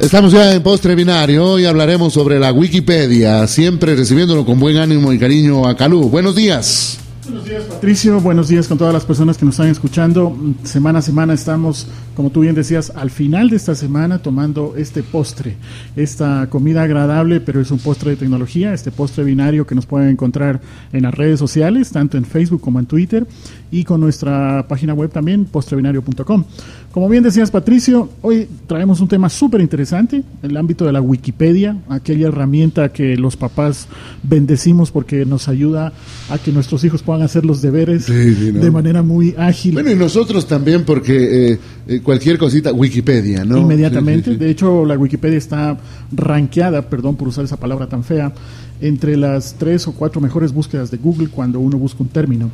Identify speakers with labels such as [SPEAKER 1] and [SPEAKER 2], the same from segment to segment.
[SPEAKER 1] Estamos ya en postre binario y hablaremos sobre la Wikipedia, siempre recibiéndolo con buen ánimo y cariño a Calú. Buenos días.
[SPEAKER 2] Días, Patricio. Buenos días con todas las personas que nos están escuchando. Semana a semana estamos, como tú bien decías, al final de esta semana tomando este postre, esta comida agradable, pero es un postre de tecnología, este postre binario que nos pueden encontrar en las redes sociales, tanto en Facebook como en Twitter, y con nuestra página web también, postrebinario.com. Como bien decías, Patricio, hoy traemos un tema súper interesante, el ámbito de la Wikipedia, aquella herramienta que los papás bendecimos porque nos ayuda a que nuestros hijos puedan hacer los deberes de manera muy ágil.
[SPEAKER 1] Bueno, y nosotros también, porque eh, eh, cualquier cosita, Wikipedia, ¿no?
[SPEAKER 2] Inmediatamente. de hecho, la Wikipedia está rankeada, perdón por usar esa palabra tan fea, entre las tres o cuatro mejores búsquedas de Google cuando uno busca un término.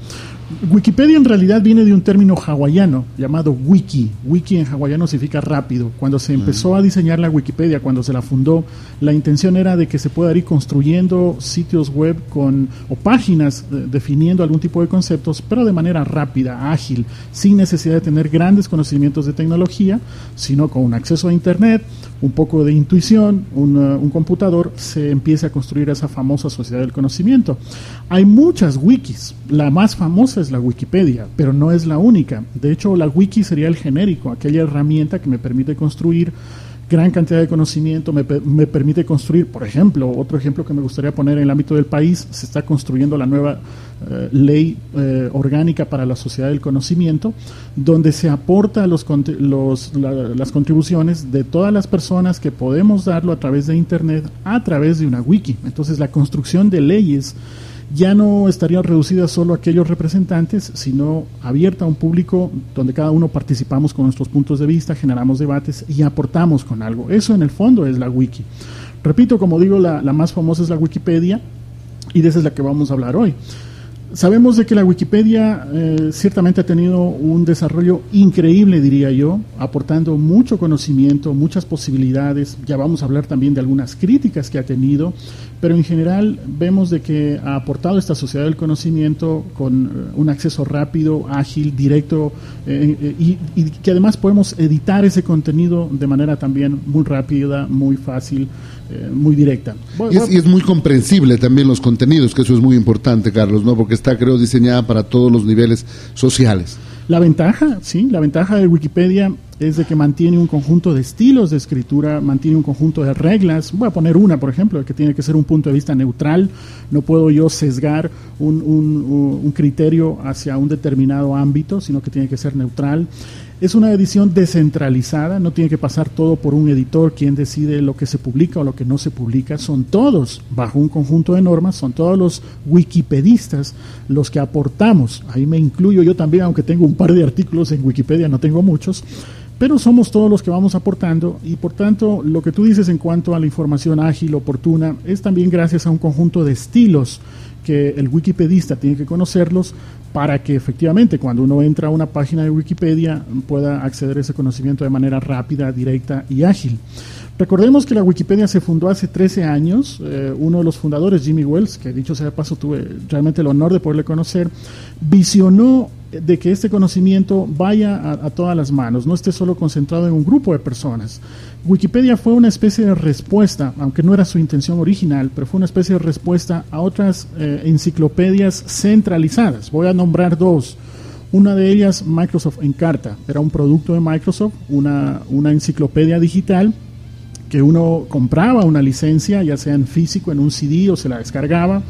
[SPEAKER 2] Wikipedia en realidad viene de un término hawaiano llamado wiki. Wiki en hawaiano significa rápido. Cuando se empezó a diseñar la Wikipedia, cuando se la fundó, la intención era de que se pueda ir construyendo sitios web con o páginas eh, definiendo algún tipo de conceptos, pero de manera rápida, ágil, sin necesidad de tener grandes conocimientos de tecnología, sino con un acceso a internet, un poco de intuición, un, uh, un computador, se empieza a construir esa famosa sociedad del conocimiento. Hay muchas wikis. La más famosa es la Wikipedia, pero no es la única. De hecho, la wiki sería el genérico, aquella herramienta que me permite construir gran cantidad de conocimiento, me, me, permite construir, por ejemplo, otro ejemplo que me gustaría poner en el ámbito del país, se está construyendo la nueva eh, ley eh, orgánica para la sociedad del conocimiento, donde se aporta los, los, la, las contribuciones de todas las personas que podemos darlo a través de Internet, a través de una wiki. Entonces, la construcción de leyes ya no estaría reducida solo a aquellos representantes, sino abierta a un público donde cada uno participamos con nuestros puntos de vista, generamos debates y aportamos con algo. Eso en el fondo es la wiki. Repito, como digo, la, la más famosa es la Wikipedia y de esa es la que vamos a hablar hoy. Sabemos de que la Wikipedia eh, ciertamente ha tenido un desarrollo increíble, diría yo, aportando mucho conocimiento, muchas posibilidades. Ya vamos a hablar también de algunas críticas que ha tenido, pero en general vemos de que ha aportado esta sociedad del conocimiento con uh, un acceso rápido, ágil, directo eh, y, y que además podemos editar ese contenido de manera también muy rápida, muy fácil. Eh, muy directa.
[SPEAKER 1] Y es, y es, muy comprensible también los contenidos, que eso es muy importante, Carlos, ¿no? Porque está, creo, diseñada para todos los niveles sociales.
[SPEAKER 2] La ventaja, sí, la ventaja de Wikipedia es de que mantiene un conjunto de estilos de escritura, mantiene un conjunto de reglas. Voy a poner una, por ejemplo, que tiene que ser un punto de vista neutral. No puedo yo sesgar un, un, un criterio hacia un determinado ámbito, sino que tiene que ser neutral. Es una edición descentralizada, no tiene que pasar todo por un editor quien decide lo que se publica o lo que no se publica. Son todos bajo un conjunto de normas, son todos los wikipedistas los que aportamos. Ahí me incluyo yo también, aunque tengo un par de artículos en Wikipedia, no tengo muchos pero somos todos los que vamos aportando y por tanto lo que tú dices en cuanto a la información ágil, oportuna, es también gracias a un conjunto de estilos que el wikipedista tiene que conocerlos para que efectivamente cuando uno entra a una página de Wikipedia pueda acceder a ese conocimiento de manera rápida, directa y ágil. Recordemos que la Wikipedia se fundó hace 13 años. Eh, uno de los fundadores, Jimmy Wells, que dicho sea de paso tuve realmente el honor de poderle conocer, visionó de que este conocimiento vaya a, todas las manos, no esté solo concentrado en un grupo de personas. Wikipedia fue una especie de respuesta, aunque no era su intención original, pero fue una especie de respuesta a otras eh, enciclopedias centralizadas. Voy a nombrar dos. Una de ellas, Microsoft Encarta, era un producto de Microsoft, una, una enciclopedia digital que uno compraba una licencia, ya sea en físico, en un CD o se la descargaba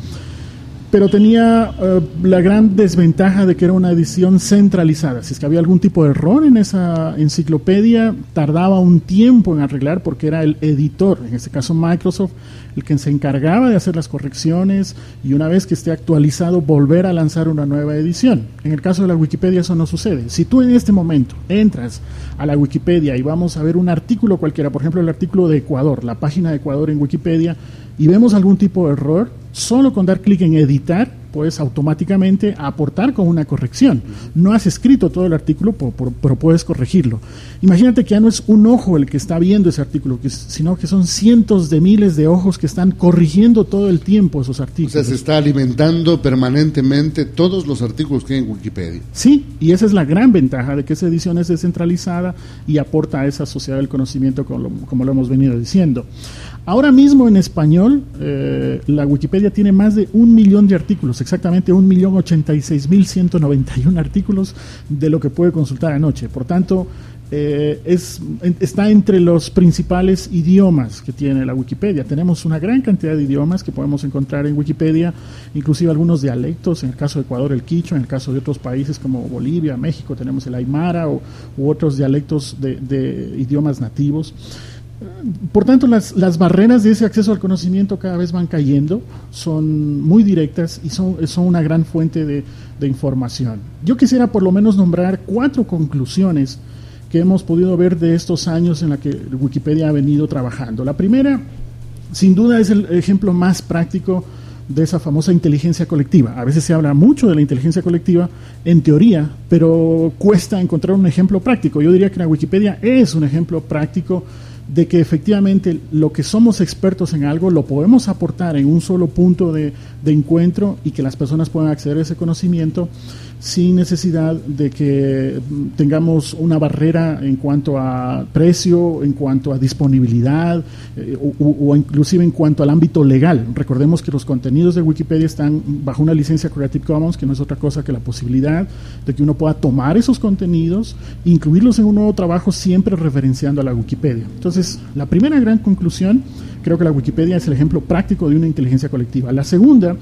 [SPEAKER 2] pero tenía uh, la gran desventaja de que era una edición centralizada. Si es que había algún tipo de error en esa enciclopedia, tardaba un tiempo en arreglar porque era el editor, en este caso Microsoft, el que se encargaba de hacer las correcciones y una vez que esté actualizado volver a lanzar una nueva edición. En el caso de la Wikipedia eso no sucede. Si tú en este momento entras a la Wikipedia y vamos a ver un artículo cualquiera, por ejemplo el artículo de Ecuador, la página de Ecuador en Wikipedia, y vemos algún tipo de error, solo con dar clic en editar puedes automáticamente aportar con una corrección. No has escrito todo el artículo, pero puedes corregirlo. Imagínate que ya no es un ojo el que está viendo ese artículo, sino que son cientos de miles de ojos que están corrigiendo todo el tiempo esos artículos.
[SPEAKER 1] O sea, se está alimentando permanentemente todos los artículos que hay en Wikipedia.
[SPEAKER 2] Sí, y esa es la gran ventaja de que esa edición es descentralizada y aporta a esa sociedad del conocimiento como lo, como lo hemos venido diciendo. Ahora mismo en español, eh, la Wikipedia tiene más de un millón de artículos, exactamente un millón ochenta y seis mil ciento noventa y un artículos de lo que puede consultar anoche. Por tanto, eh, es, está entre los principales idiomas que tiene la Wikipedia. Tenemos una gran cantidad de idiomas que podemos encontrar en Wikipedia, inclusive algunos dialectos, en el caso de Ecuador el quichua, en el caso de otros países como Bolivia, México tenemos el aymara u otros dialectos de idiomas nativos. Por tanto, las, las, barreras de ese acceso al conocimiento cada vez van cayendo, son muy directas y son, son una gran fuente de, de, información. Yo quisiera por lo menos nombrar cuatro conclusiones que hemos podido ver de estos años en la que Wikipedia ha venido trabajando. La primera, sin duda, es el ejemplo más práctico de esa famosa inteligencia colectiva. A veces se habla mucho de la inteligencia colectiva en teoría, pero cuesta encontrar un ejemplo práctico. Yo diría que la Wikipedia es un ejemplo práctico de que efectivamente lo que somos expertos en algo lo podemos aportar en un solo punto de, de encuentro y que las personas puedan acceder a ese conocimiento sin necesidad de que tengamos una barrera en cuanto a precio, en cuanto a disponibilidad eh, o, inclusive en cuanto al ámbito legal. Recordemos que los contenidos de Wikipedia están bajo una licencia Creative Commons, que no es otra cosa que la posibilidad de que uno pueda tomar esos contenidos, incluirlos en un nuevo trabajo siempre referenciando a la Wikipedia. Entonces, la primera gran conclusión Creo que la Wikipedia es el ejemplo práctico de una inteligencia colectiva. La segunda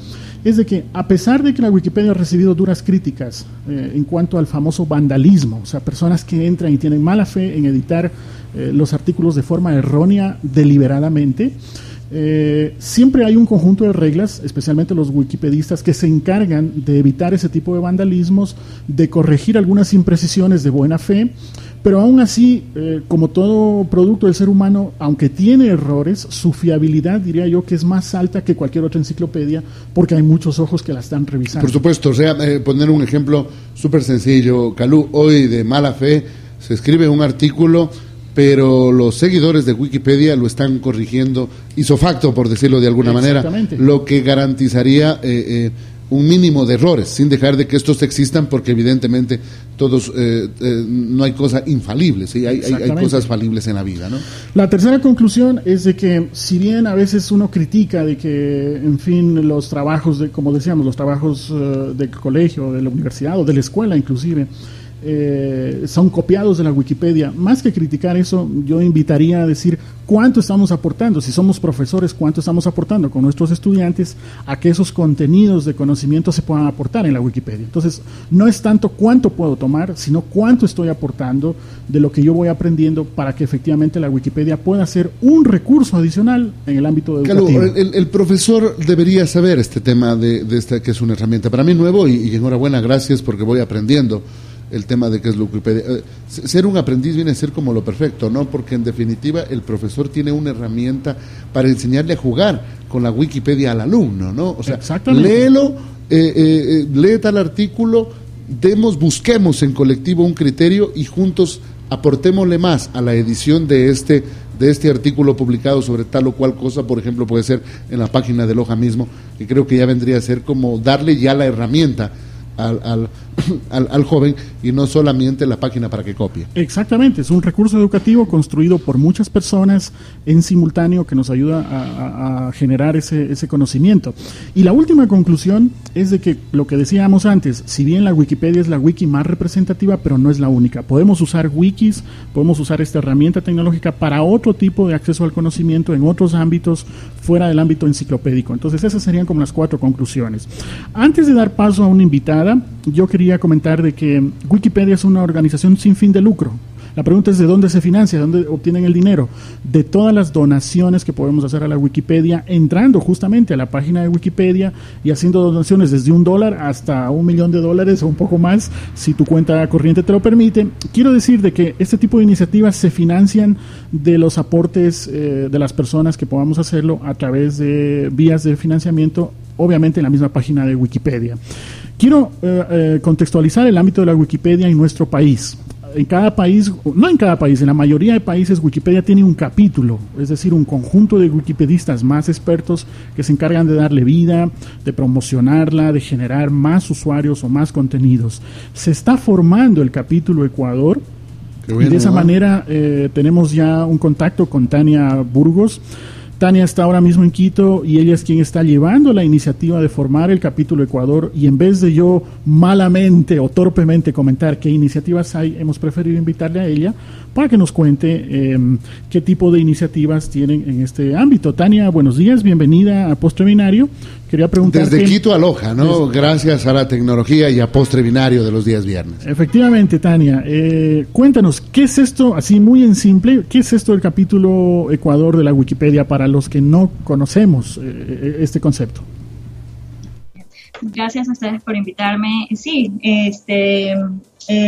[SPEAKER 2] es de que a pesar de que la Wikipedia ha recibido duras críticas eh, en cuanto al famoso vandalismo, o sea, personas que entran y tienen mala fe en editar eh, los artículos de forma errónea deliberadamente, eh, siempre hay un conjunto de reglas, especialmente los wikipedistas, que se encargan de evitar ese tipo de vandalismos, de corregir algunas imprecisiones de buena fe pero aún así, eh, como todo producto del ser humano, aunque tiene errores, su fiabilidad diría yo que es más alta que cualquier otra enciclopedia porque hay muchos ojos que la están revisando.
[SPEAKER 1] Por supuesto, o sea, eh, poner un ejemplo súper sencillo, Calú, hoy de mala fe se escribe un artículo, pero los seguidores de Wikipedia lo están corrigiendo isofacto, por decirlo de alguna manera, lo que garantizaría... Eh, un mínimo de errores, sin dejar de que estos existan, porque evidentemente todos eh, eh, no hay cosas infalibles, hay, hay, cosas falibles en la vida. ¿no?
[SPEAKER 2] La tercera conclusión es de que, si bien a veces uno critica de que, en fin, los trabajos, de, como decíamos, los trabajos uh, del colegio, de la universidad o de la escuela inclusive, eh, son copiados de la Wikipedia. Más que criticar eso, yo invitaría a decir cuánto estamos aportando, si somos profesores, cuánto estamos aportando con nuestros estudiantes a que esos contenidos de conocimiento se puedan aportar en la Wikipedia. Entonces, no es tanto cuánto puedo tomar, sino cuánto estoy aportando de lo que yo voy aprendiendo para que efectivamente la Wikipedia pueda ser un recurso adicional en el ámbito educativo.
[SPEAKER 1] el, profesor debería saber este tema de, esta que es una herramienta para mí nuevo y, y enhorabuena, gracias porque voy aprendiendo el tema de qué es la Wikipedia. Eh, ser un aprendiz viene a ser como lo perfecto, ¿no? Porque en definitiva el profesor tiene una herramienta para enseñarle a jugar con la Wikipedia al alumno, ¿no? O sea, léelo, eh, eh, lee tal artículo, demos, busquemos en colectivo un criterio y juntos aportémosle más a la edición de este de este artículo publicado sobre tal o cual cosa, por ejemplo, puede ser en la página de Loja mismo, que creo que ya vendría a ser como darle ya la herramienta al, al, al, joven y no solamente la página para que copie.
[SPEAKER 2] Exactamente, es un recurso educativo construido por muchas personas en simultáneo que nos ayuda a, generar ese, ese, conocimiento. Y la última conclusión es de que lo que decíamos antes, si bien la Wikipedia es la wiki más representativa, pero no es la única. Podemos usar wikis, podemos usar esta herramienta tecnológica para otro tipo de acceso al conocimiento en otros ámbitos fuera del ámbito enciclopédico. Entonces esas serían como las cuatro conclusiones. Antes de dar paso a una invitada, yo quería comentar de que Wikipedia es una organización sin fin de lucro. La pregunta es de dónde se financia, de dónde obtienen el dinero. De todas las donaciones que podemos hacer a la Wikipedia, entrando justamente a la página de Wikipedia y haciendo donaciones desde un dólar hasta un millón de dólares o un poco más, si tu cuenta corriente te lo permite. Quiero decir de que este tipo de iniciativas se financian de los aportes eh, de las personas que podamos hacerlo a través de vías de financiamiento, obviamente en la misma página de Wikipedia. Quiero eh, eh, contextualizar el ámbito de la Wikipedia en nuestro país. En cada país, no en cada país, en la mayoría de países Wikipedia tiene un capítulo, es decir, un conjunto de wikipedistas más expertos que se encargan de darle vida, de promocionarla, de generar más usuarios o más contenidos. Se está formando el capítulo Ecuador, y de esa manera eh, tenemos ya un contacto con Tania Burgos. Tania está ahora mismo en Quito y ella es quien está llevando la iniciativa de formar el capítulo Ecuador y en vez de yo malamente o torpemente comentar qué iniciativas hay, hemos preferido invitarle a ella para que nos cuente em, qué tipo de iniciativas tienen en este ámbito. Tania, buenos días, bienvenida a Postre Binario.
[SPEAKER 1] Quería preguntar. Desde Quito a Loja, ¿no? Gracias a la tecnología y a Postre Binario de los días viernes.
[SPEAKER 2] Efectivamente, Tania. Eh, cuéntanos, ¿qué es esto, así muy en simple, qué es esto del capítulo Ecuador de la Wikipedia para los que no conocemos eh, eh, este concepto?
[SPEAKER 3] Gracias a ustedes por invitarme. Sí, este,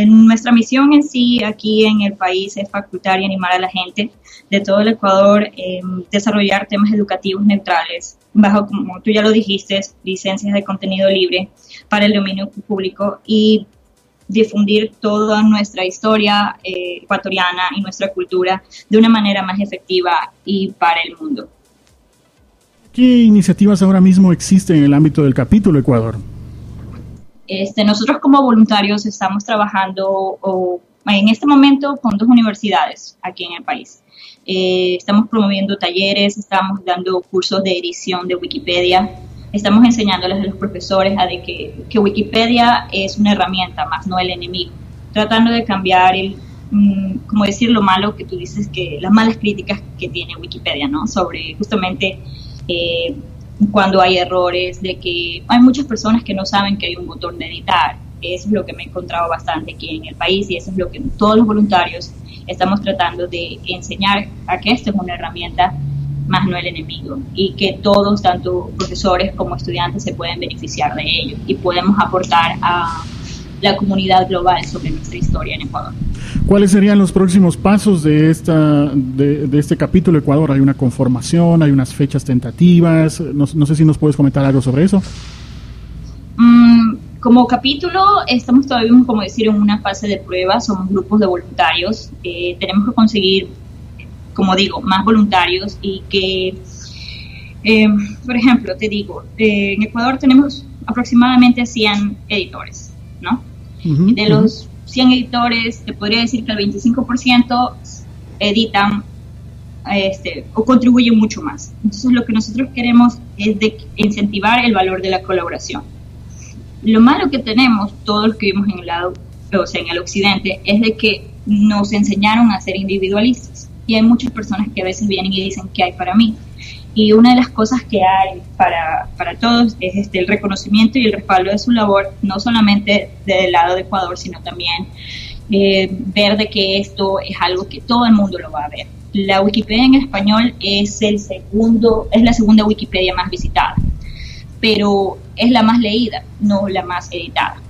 [SPEAKER 3] nuestra misión en sí aquí en el país es facultar y animar a la gente de todo el Ecuador en desarrollar temas educativos neutrales bajo, como tú ya lo dijiste, licencias de contenido libre para el dominio público y difundir toda nuestra historia eh, ecuatoriana y nuestra cultura de una manera más efectiva y para el mundo.
[SPEAKER 2] ¿Qué iniciativas ahora mismo existen en el ámbito del capítulo Ecuador?
[SPEAKER 3] Este, nosotros como voluntarios estamos trabajando en este momento con dos universidades aquí en el país. Eh, estamos promoviendo talleres, estamos dando cursos de edición de Wikipedia, estamos enseñándoles a los profesores a de que, Wikipedia es una herramienta más, no el enemigo, tratando de cambiar el, mm, como decir lo malo que tú dices, que las malas críticas que tiene Wikipedia, ¿no? Sobre justamente eh, cuando hay errores, de que hay muchas personas que no saben que hay un botón de editar. Eso es lo que me he encontrado bastante aquí en el país y eso es lo que todos los voluntarios estamos tratando de enseñar a que esto es una herramienta más no el enemigo y que todos, tanto profesores como estudiantes, se pueden beneficiar de ello y podemos aportar a la comunidad global sobre nuestra historia en Ecuador.
[SPEAKER 2] ¿Cuáles serían los próximos pasos de, esta, de, este capítulo Ecuador? ¿Hay una conformación? ¿Hay unas fechas tentativas? No, sé si nos puedes comentar algo sobre eso.
[SPEAKER 3] Mm, como capítulo, estamos todavía, como decir, en una fase de prueba, somos grupos de voluntarios, eh, tenemos que conseguir, como digo, más voluntarios y que, eh, por ejemplo, te digo, eh, en Ecuador tenemos aproximadamente 100 editores, ¿no? de los 100 editores, te podría decir que el 25% editan este, o contribuyen mucho más. Entonces, lo que nosotros queremos es de incentivar el valor de la colaboración lo malo que tenemos, todos los que vivimos en el lado, o sea, en el occidente, es de que nos enseñaron a ser individualistas. Y hay muchas personas que a veces vienen y dicen, ¿qué hay para mí? Y una de las cosas que hay para, para todos es este, el reconocimiento y el respaldo de su labor, no solamente del lado de Ecuador, sino también eh, ver de que esto es algo que todo el mundo lo va a ver. La Wikipedia en español es el segundo, es la segunda Wikipedia más visitada pero es la más leída, no la más editada.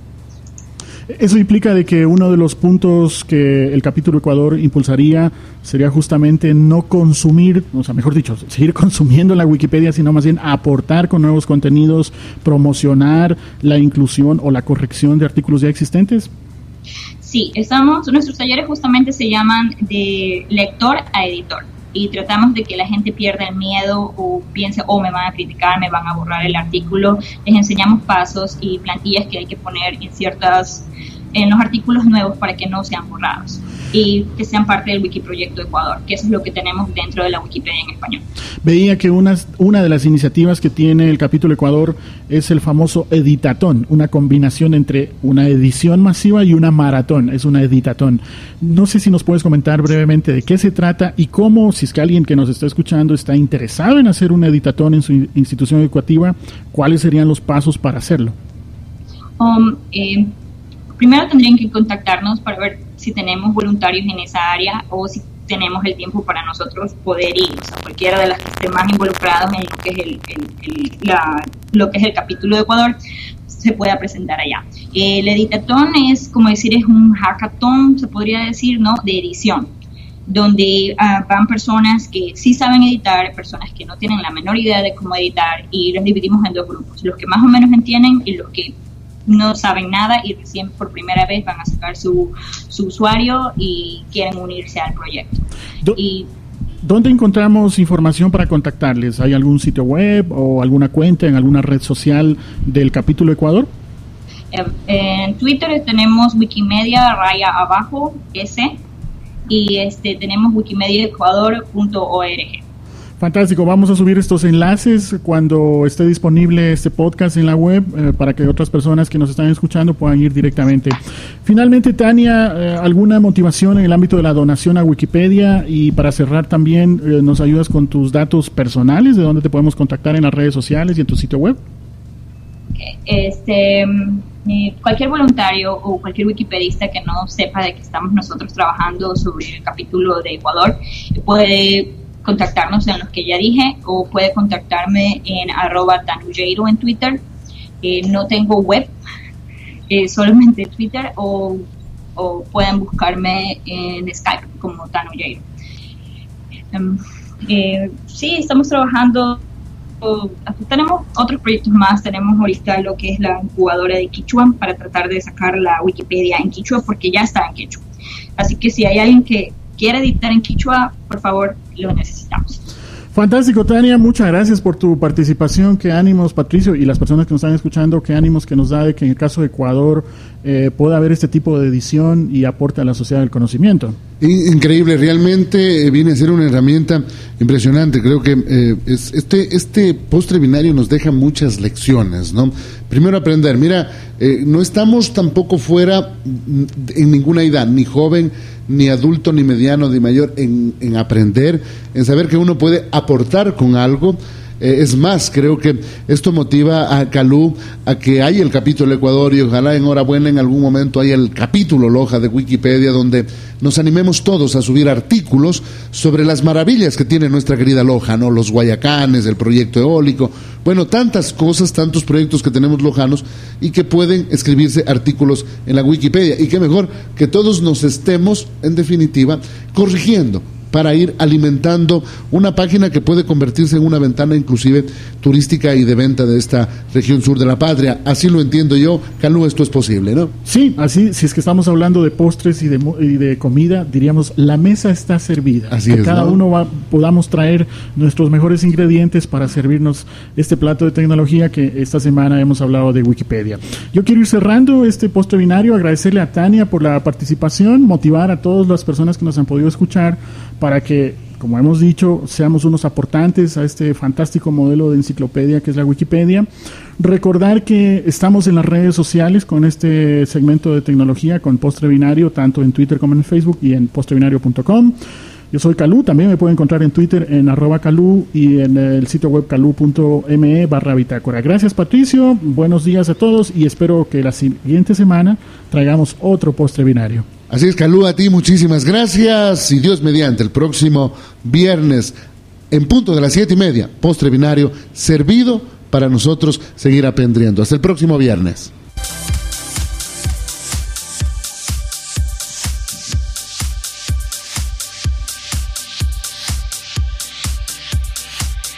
[SPEAKER 2] Eso implica de que uno de los puntos que el capítulo Ecuador impulsaría sería justamente no consumir, o sea, mejor dicho, seguir consumiendo la Wikipedia, sino más bien aportar con nuevos contenidos, promocionar la inclusión o la corrección de artículos ya existentes.
[SPEAKER 3] Sí, estamos, nuestros talleres justamente se llaman de lector a editor y tratamos de que la gente pierda el miedo o piense, oh, me van a criticar, me van a borrar el artículo. Les enseñamos pasos y plantillas que hay que poner en ciertas en los artículos nuevos para que no sean borrados y que sean parte del Wikiproyecto Ecuador, que eso es lo que tenemos dentro de la Wikipedia en español.
[SPEAKER 2] Veía que una, una de las iniciativas que tiene el capítulo Ecuador es el famoso editatón, una combinación entre una edición masiva y una maratón, es una editatón. No sé si nos puedes comentar brevemente de qué se trata y cómo, si es que alguien que nos está escuchando está interesado en hacer un editatón en su institución educativa, cuáles serían los pasos para hacerlo.
[SPEAKER 3] Um, eh, primero tendrían que contactarnos para ver si tenemos voluntarios en esa área o si tenemos el tiempo para nosotros poder ir, o sea, cualquiera de las que más involucrados en lo que es el, capítulo de Ecuador se pueda presentar allá. El editatón es, como decir, es un hackathon, se podría decir, ¿no? De edición, donde ah, van personas que sí saben editar, personas que no tienen la menor idea de cómo editar, y los dividimos en dos grupos, los que más o menos entienden y los que no saben nada y recién por primera vez van a sacar su, su usuario y quieren unirse al proyecto. y,
[SPEAKER 2] ¿Dónde encontramos información para contactarles? ¿Hay algún sitio web o alguna cuenta en alguna red social del capítulo Ecuador?
[SPEAKER 3] En, en Twitter tenemos Wikimedia raya abajo S y este tenemos wikimediaecuador.org.
[SPEAKER 2] Fantástico, vamos a subir estos enlaces cuando esté disponible este podcast en la web eh, para que otras personas que nos están escuchando puedan ir directamente. Finalmente, Tania, eh, ¿alguna motivación en el ámbito de la donación a Wikipedia? Y para cerrar también, eh, ¿nos ayudas con tus datos personales de dónde te podemos contactar en las redes sociales y en tu sitio web?
[SPEAKER 3] Este, cualquier voluntario o cualquier wikipedista que no sepa de que estamos nosotros trabajando sobre el capítulo de Ecuador puede contactarnos en los que ya dije o puede contactarme en arroba tanuyeiro en Twitter. Eh, no tengo web, eh, solamente Twitter o, pueden buscarme en Skype como tanuyeiro. Em, eh, sí, estamos trabajando tenemos otros proyectos más, tenemos ahorita lo que es la incubadora de Quichua para tratar de sacar la Wikipedia en Quichua porque ya está en Quichua. Así que si hay alguien que quiere editar en Quichua, por favor, lo necesitamos.
[SPEAKER 2] Fantástico, Tania, muchas gracias por tu participación. Qué ánimos, Patricio, y las personas que nos están escuchando, qué ánimos que nos da de que en el caso de Ecuador eh, pueda haber este tipo de edición y aporte a la sociedad del conocimiento.
[SPEAKER 1] Increíble, realmente eh, viene a ser una herramienta impresionante. Creo que eh, este, este postre binario nos deja muchas lecciones, ¿no? Primero aprender, mira, no estamos tampoco fuera en ninguna edad, ni joven, ni adulto, ni mediano, ni mayor, en, en aprender, en saber que uno puede aportar con algo eh, es más, creo que esto motiva a Calú a que haya el capítulo Ecuador y ojalá enhorabuena en algún momento haya el capítulo Loja de Wikipedia donde nos animemos todos a subir artículos sobre las maravillas que tiene nuestra querida Loja, ¿no? Los guayacanes, el proyecto eólico, bueno, tantas cosas, tantos proyectos que tenemos lojanos y que pueden escribirse artículos en la Wikipedia. Y qué mejor que todos nos estemos, en definitiva, corrigiendo para ir alimentando una página que puede convertirse en una ventana inclusive turística y de venta de esta región sur de la patria. Así lo entiendo yo. Calú, esto es posible, ¿no?
[SPEAKER 2] Sí, así, si es que estamos hablando de postres y de, de comida, diríamos, la mesa está servida.
[SPEAKER 1] Así que
[SPEAKER 2] cada uno va, podamos traer nuestros mejores ingredientes para servirnos este plato de tecnología que esta semana hemos hablado de Wikipedia. Yo quiero ir cerrando este postre binario, agradecerle a Tania por la participación, motivar a todas las personas que nos han podido escuchar para que, como hemos dicho, seamos unos aportantes a este fantástico modelo de enciclopedia que es la Wikipedia. Recordar que estamos en las redes sociales con este segmento de tecnología, con Postre Binario, tanto en Twitter como en Facebook y en postrebinario.com. Yo soy Calú, también me pueden encontrar en Twitter en arroba Calú y en el sitio web calú.me barra bitácora. Gracias Patricio, buenos días a todos y espero que la siguiente semana traigamos otro postre binario.
[SPEAKER 1] Así es, Calú, a ti muchísimas gracias y Dios mediante el próximo viernes en punto de las siete y media, postre binario, servido para nosotros seguir aprendiendo. Hasta el próximo viernes.